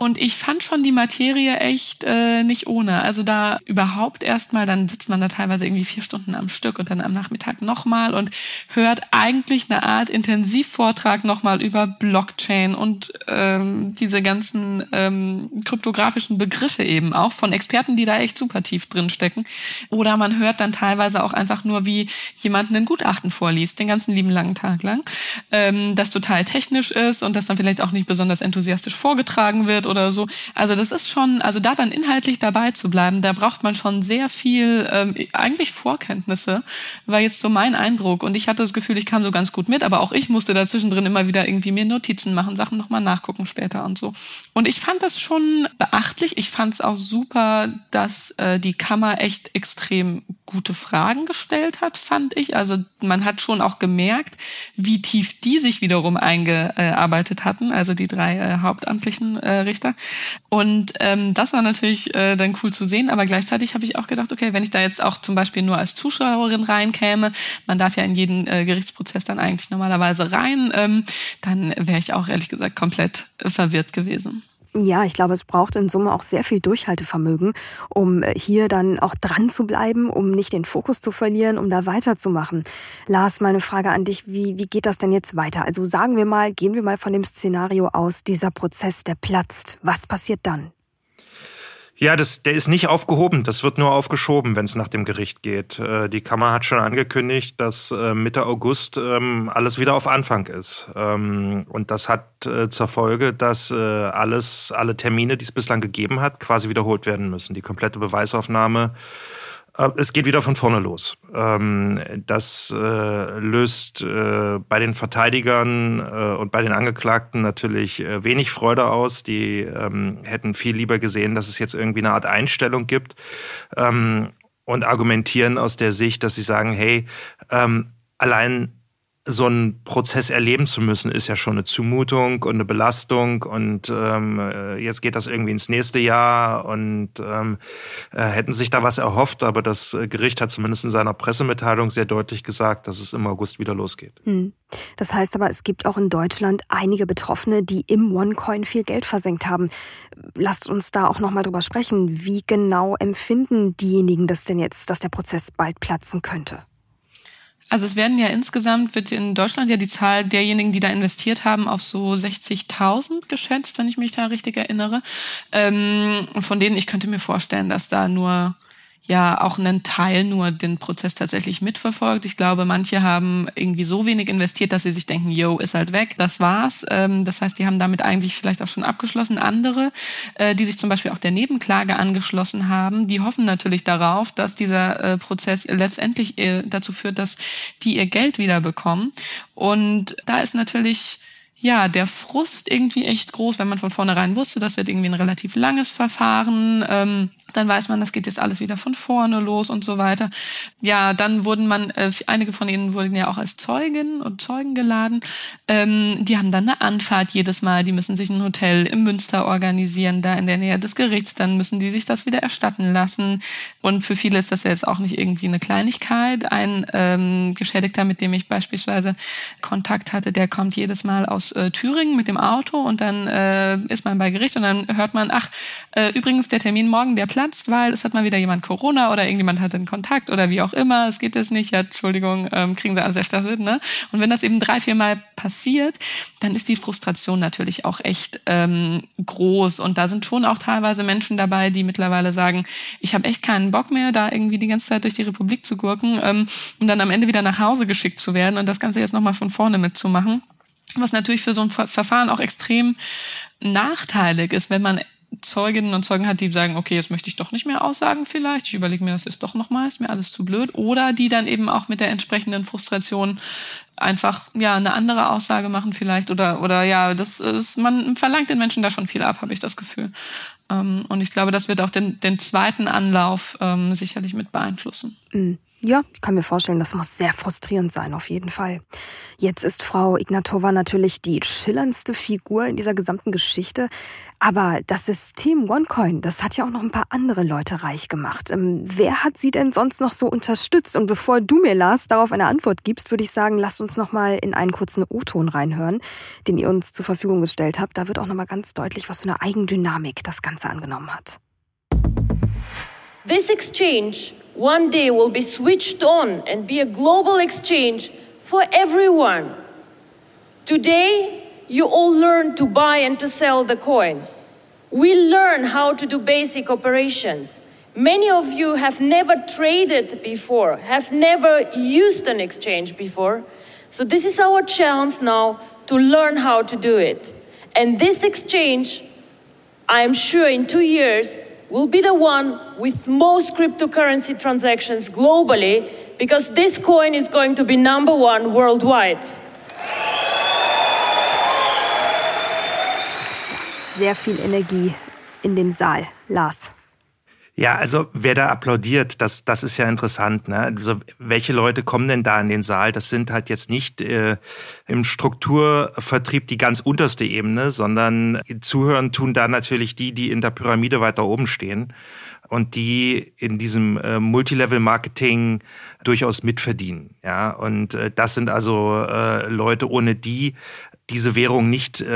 Und ich fand schon die Materie echt äh, nicht ohne. Also da überhaupt erstmal, dann sitzt man da teilweise irgendwie vier Stunden am Stück und dann am Nachmittag nochmal und hört eigentlich eine Art Intensivvortrag nochmal über Blockchain und ähm, diese ganzen ähm, kryptografischen Begriffe eben auch von Experten, die da echt super tief drin stecken. Oder man hört dann teilweise auch einfach nur, wie jemand ein Gutachten vorliest, den ganzen lieben langen Tag lang, ähm, das total technisch ist und das dann vielleicht auch nicht besonders enthusiastisch vorgetragen wird oder so. Also das ist schon, also da dann inhaltlich dabei zu bleiben, da braucht man schon sehr viel, ähm, eigentlich Vorkenntnisse, war jetzt so mein Eindruck. Und ich hatte das Gefühl, ich kam so ganz gut mit, aber auch auch ich musste dazwischen drin immer wieder irgendwie mir Notizen machen, Sachen nochmal nachgucken später und so. Und ich fand das schon beachtlich. Ich fand es auch super, dass äh, die Kammer echt extrem gute Fragen gestellt hat, fand ich. Also man hat schon auch gemerkt, wie tief die sich wiederum eingearbeitet hatten, also die drei äh, hauptamtlichen äh, Richter. Und ähm, das war natürlich äh, dann cool zu sehen, aber gleichzeitig habe ich auch gedacht, okay, wenn ich da jetzt auch zum Beispiel nur als Zuschauerin reinkäme, man darf ja in jeden äh, Gerichtsprozess dann eigentlich normalerweise rein, ähm, dann wäre ich auch ehrlich gesagt komplett verwirrt gewesen. Ja, ich glaube, es braucht in Summe auch sehr viel Durchhaltevermögen, um äh, hier dann auch dran zu bleiben, um nicht den Fokus zu verlieren, um da weiterzumachen. Lars, meine Frage an dich, wie, wie geht das denn jetzt weiter? Also sagen wir mal, gehen wir mal von dem Szenario aus, dieser Prozess, der platzt. Was passiert dann? Ja, das, der ist nicht aufgehoben, das wird nur aufgeschoben, wenn es nach dem Gericht geht. Äh, die Kammer hat schon angekündigt, dass äh, Mitte August ähm, alles wieder auf Anfang ist. Ähm, und das hat äh, zur Folge, dass alles, alle Termine, die es bislang gegeben hat, quasi wiederholt werden müssen. Die komplette Beweisaufnahme äh, es geht wieder von vorne los. Ähm, das äh, löst äh, bei den Verteidigern und bei den Angeklagten natürlich wenig Freude aus. Die ähm, hätten viel lieber gesehen, dass es jetzt irgendwie eine Art Einstellung gibt ähm, und argumentieren aus der Sicht, dass sie sagen, hey, allein so einen Prozess erleben zu müssen, ist ja schon eine Zumutung und eine Belastung. Und ähm, äh, jetzt geht das irgendwie ins nächste Jahr und ähm, äh, hätten sich da was erhofft, aber das Gericht hat zumindest in seiner Pressemitteilung sehr deutlich gesagt, dass es im August wieder losgeht. Hm. Das heißt aber, es gibt auch in Deutschland einige Betroffene, die im OneCoin viel Geld versenkt haben. Lasst uns da auch nochmal drüber sprechen. Wie genau empfinden diejenigen das denn jetzt, dass der Prozess bald platzen könnte? Also es werden ja insgesamt, wird in Deutschland ja die Zahl derjenigen, die da investiert haben, auf so 60.000 geschätzt, wenn ich mich da richtig erinnere. Ähm, von denen ich könnte mir vorstellen, dass da nur ja auch einen Teil nur den Prozess tatsächlich mitverfolgt. Ich glaube, manche haben irgendwie so wenig investiert, dass sie sich denken, yo, ist halt weg, das war's. Ähm, das heißt, die haben damit eigentlich vielleicht auch schon abgeschlossen. Andere, äh, die sich zum Beispiel auch der Nebenklage angeschlossen haben, die hoffen natürlich darauf, dass dieser äh, Prozess letztendlich äh, dazu führt, dass die ihr Geld wieder bekommen. Und da ist natürlich ja, der Frust irgendwie echt groß, wenn man von vornherein wusste, das wird irgendwie ein relativ langes Verfahren. Ähm, dann weiß man, das geht jetzt alles wieder von vorne los und so weiter. Ja, dann wurden man, äh, einige von ihnen wurden ja auch als Zeugen und Zeugen geladen. Ähm, die haben dann eine Anfahrt jedes Mal, die müssen sich ein Hotel im Münster organisieren, da in der Nähe des Gerichts, dann müssen die sich das wieder erstatten lassen. Und für viele ist das ja jetzt auch nicht irgendwie eine Kleinigkeit. Ein ähm, Geschädigter, mit dem ich beispielsweise Kontakt hatte, der kommt jedes Mal aus äh, Thüringen mit dem Auto und dann äh, ist man bei Gericht und dann hört man, ach, äh, übrigens der Termin morgen, der geplatzt, weil es hat mal wieder jemand Corona oder irgendjemand hatte einen Kontakt oder wie auch immer, es geht jetzt nicht, ja, Entschuldigung, ähm, kriegen sie alles erstattet, ne? Und wenn das eben drei, vier Mal passiert, dann ist die Frustration natürlich auch echt ähm, groß und da sind schon auch teilweise Menschen dabei, die mittlerweile sagen, ich habe echt keinen Bock mehr, da irgendwie die ganze Zeit durch die Republik zu gurken, ähm, um dann am Ende wieder nach Hause geschickt zu werden und das Ganze jetzt nochmal von vorne mitzumachen. Was natürlich für so ein Verfahren auch extrem nachteilig ist, wenn man Zeuginnen und Zeugen hat, die sagen, okay, jetzt möchte ich doch nicht mehr aussagen vielleicht, ich überlege mir das ist doch nochmal, ist mir alles zu blöd. Oder die dann eben auch mit der entsprechenden Frustration einfach ja eine andere Aussage machen vielleicht oder oder ja, das ist man verlangt den Menschen da schon viel ab, habe ich das Gefühl. Ähm, und ich glaube, das wird auch den, den zweiten Anlauf ähm, sicherlich mit beeinflussen. Mhm. Ja, ich kann mir vorstellen, das muss sehr frustrierend sein, auf jeden Fall. Jetzt ist Frau Ignatova natürlich die schillerndste Figur in dieser gesamten Geschichte. Aber das System OneCoin, das hat ja auch noch ein paar andere Leute reich gemacht. Ähm, wer hat sie denn sonst noch so unterstützt? Und bevor du mir, Lars, darauf eine Antwort gibst, würde ich sagen, lasst uns noch mal in einen kurzen O-Ton reinhören, den ihr uns zur Verfügung gestellt habt. Da wird auch noch mal ganz deutlich, was für eine Eigendynamik das Ganze angenommen hat. This exchange one day will be switched on and be a global exchange for everyone. Today, you all learn to buy and to sell the coin. We learn how to do basic operations. Many of you have never traded before, have never used an exchange before. So, this is our chance now to learn how to do it. And this exchange, I am sure in two years, will be the one with most cryptocurrency transactions globally because this coin is going to be number one worldwide. Sehr viel Energie in dem Saal, Lars. Ja, also wer da applaudiert, das, das ist ja interessant. Ne? Also welche Leute kommen denn da in den Saal? Das sind halt jetzt nicht äh, im Strukturvertrieb die ganz unterste Ebene, sondern zuhören tun da natürlich die, die in der Pyramide weiter oben stehen und die in diesem äh, Multilevel-Marketing durchaus mitverdienen. Ja, und äh, das sind also äh, Leute, ohne die diese Währung nicht äh,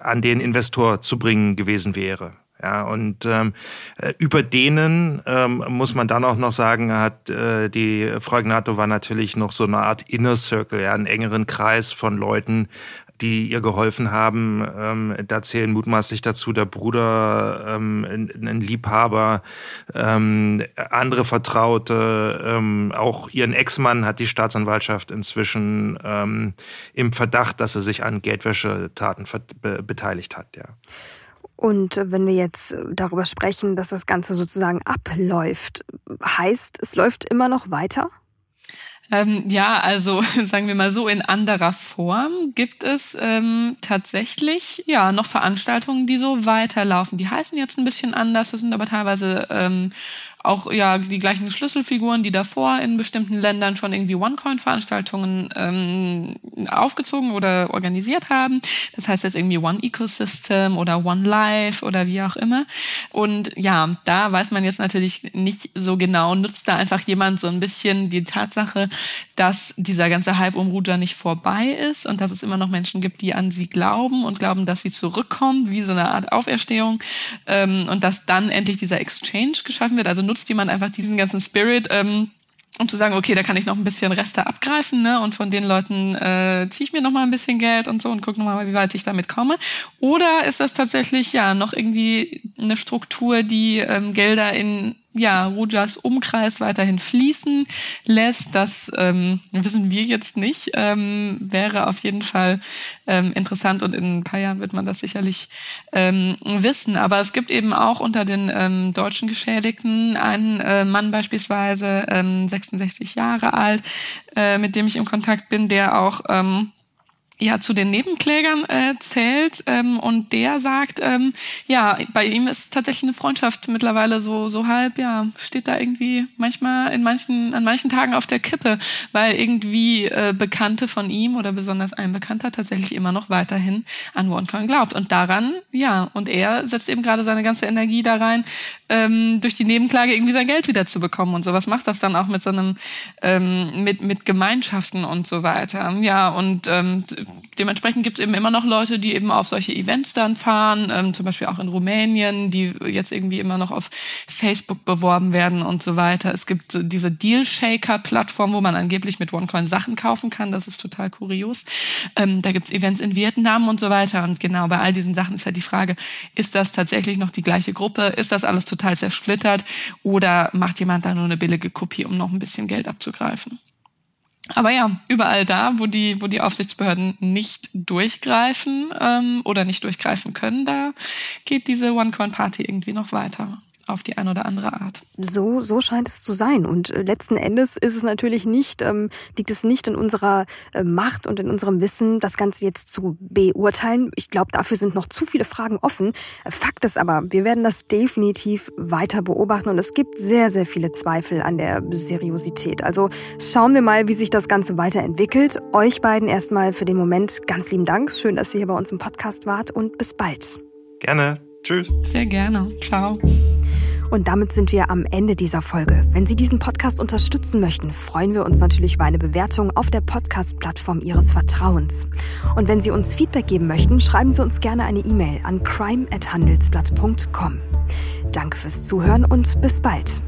an den Investor zu bringen gewesen wäre. Ja, und ähm, äh, über denen ähm, muss man dann auch noch sagen, hat äh, die Frau Ignatova natürlich noch so eine Art Inner Circle, ja, einen engeren Kreis von Leuten, die ihr geholfen haben. Ähm, da zählen mutmaßlich dazu der Bruder, ähm, ein Liebhaber, ähm, andere Vertraute, ähm, auch ihren Ex-Mann hat die Staatsanwaltschaft inzwischen ähm, im Verdacht, dass er sich an Geldwäschetaten beteiligt hat. Ja. Und wenn wir jetzt darüber sprechen, dass das Ganze sozusagen abläuft, heißt, es läuft immer noch weiter? Ähm, ja, also *laughs* sagen wir mal so, in anderer Form gibt es ähm, tatsächlich ja noch Veranstaltungen, die so weiterlaufen. Die heißen jetzt ein bisschen anders, das sind aber teilweise ähm, auch ja die gleichen Schlüsselfiguren, die davor in bestimmten Ländern schon irgendwie OneCoin-Veranstaltungen ähm, aufgezogen oder organisiert haben. Das heißt jetzt irgendwie One Ecosystem oder One Life oder wie auch immer. Und ja, da weiß man jetzt natürlich nicht so genau, nutzt da einfach jemand so ein bisschen die Tatsache, dass dieser ganze Hype um Ruja nicht vorbei ist und dass es immer noch Menschen gibt, die an sie glauben und glauben, dass sie zurückkommen, wie so eine Art Auferstehung ähm, und dass dann endlich dieser Exchange geschaffen wird. Also nutzt jemand einfach diesen ganzen Spirit, ähm, um zu sagen, okay, da kann ich noch ein bisschen Reste abgreifen, ne? Und von den Leuten äh, ziehe ich mir noch mal ein bisschen Geld und so und gucke noch mal, wie weit ich damit komme. Oder ist das tatsächlich ja noch irgendwie eine Struktur, die ähm, Gelder in ja, Rujas Umkreis weiterhin fließen lässt. Das ähm, wissen wir jetzt nicht. Ähm, wäre auf jeden Fall ähm, interessant und in ein paar Jahren wird man das sicherlich ähm, wissen. Aber es gibt eben auch unter den ähm, deutschen Geschädigten einen äh, Mann beispielsweise, ähm, 66 Jahre alt, äh, mit dem ich im Kontakt bin, der auch ähm, ja zu den Nebenklägern äh, zählt ähm, und der sagt, ähm, ja, bei ihm ist tatsächlich eine Freundschaft mittlerweile so so halb, ja, steht da irgendwie manchmal in manchen an manchen Tagen auf der Kippe, weil irgendwie äh, Bekannte von ihm oder besonders ein Bekannter tatsächlich immer noch weiterhin an OneCoin glaubt und daran, ja, und er setzt eben gerade seine ganze Energie da rein, ähm, durch die Nebenklage irgendwie sein Geld wieder zu bekommen und so. Was macht das dann auch mit so einem ähm, mit mit Gemeinschaften und so weiter? Ja und ähm, dementsprechend gibt es eben immer noch Leute, die eben auf solche Events dann fahren, ähm, zum Beispiel auch in Rumänien, die jetzt irgendwie immer noch auf Facebook beworben werden und so weiter. Es gibt diese Deal-Shaker-Plattform, wo man angeblich mit OneCoin Sachen kaufen kann. Das ist total kurios. Ähm, da gibt es Events in Vietnam und so weiter. Und genau bei all diesen Sachen ist halt die Frage, ist das tatsächlich noch die gleiche Gruppe? Ist das alles total zersplittert? Oder macht jemand da nur eine billige Kopie, um noch ein bisschen Geld abzugreifen? Aber ja, überall da, wo die, wo die Aufsichtsbehörden nicht durchgreifen ähm, oder nicht durchgreifen können, da geht diese OneCoin-Party irgendwie noch weiter. Auf die eine oder andere Art. So, so scheint es zu sein. Und äh, letzten Endes ist es natürlich nicht, ähm, liegt es nicht in unserer äh, Macht und in unserem Wissen, das Ganze jetzt zu beurteilen. Ich glaube, dafür sind noch zu viele Fragen offen. Fakt ist aber, wir werden das definitiv weiter beobachten und es gibt sehr, sehr viele Zweifel an der Seriosität. Also schauen wir mal, wie sich das Ganze weiterentwickelt. Euch beiden erstmal für den Moment ganz lieben Dank. Schön, dass ihr hier bei uns im Podcast wart und bis bald. Gerne. Tschüss. Sehr gerne. Ciao. Und damit sind wir am Ende dieser Folge. Wenn Sie diesen Podcast unterstützen möchten, freuen wir uns natürlich über eine Bewertung auf der Podcast-Plattform Ihres Vertrauens. Und wenn Sie uns Feedback geben möchten, schreiben Sie uns gerne eine E-Mail an crime@handelsblatt.com. Danke fürs Zuhören und bis bald.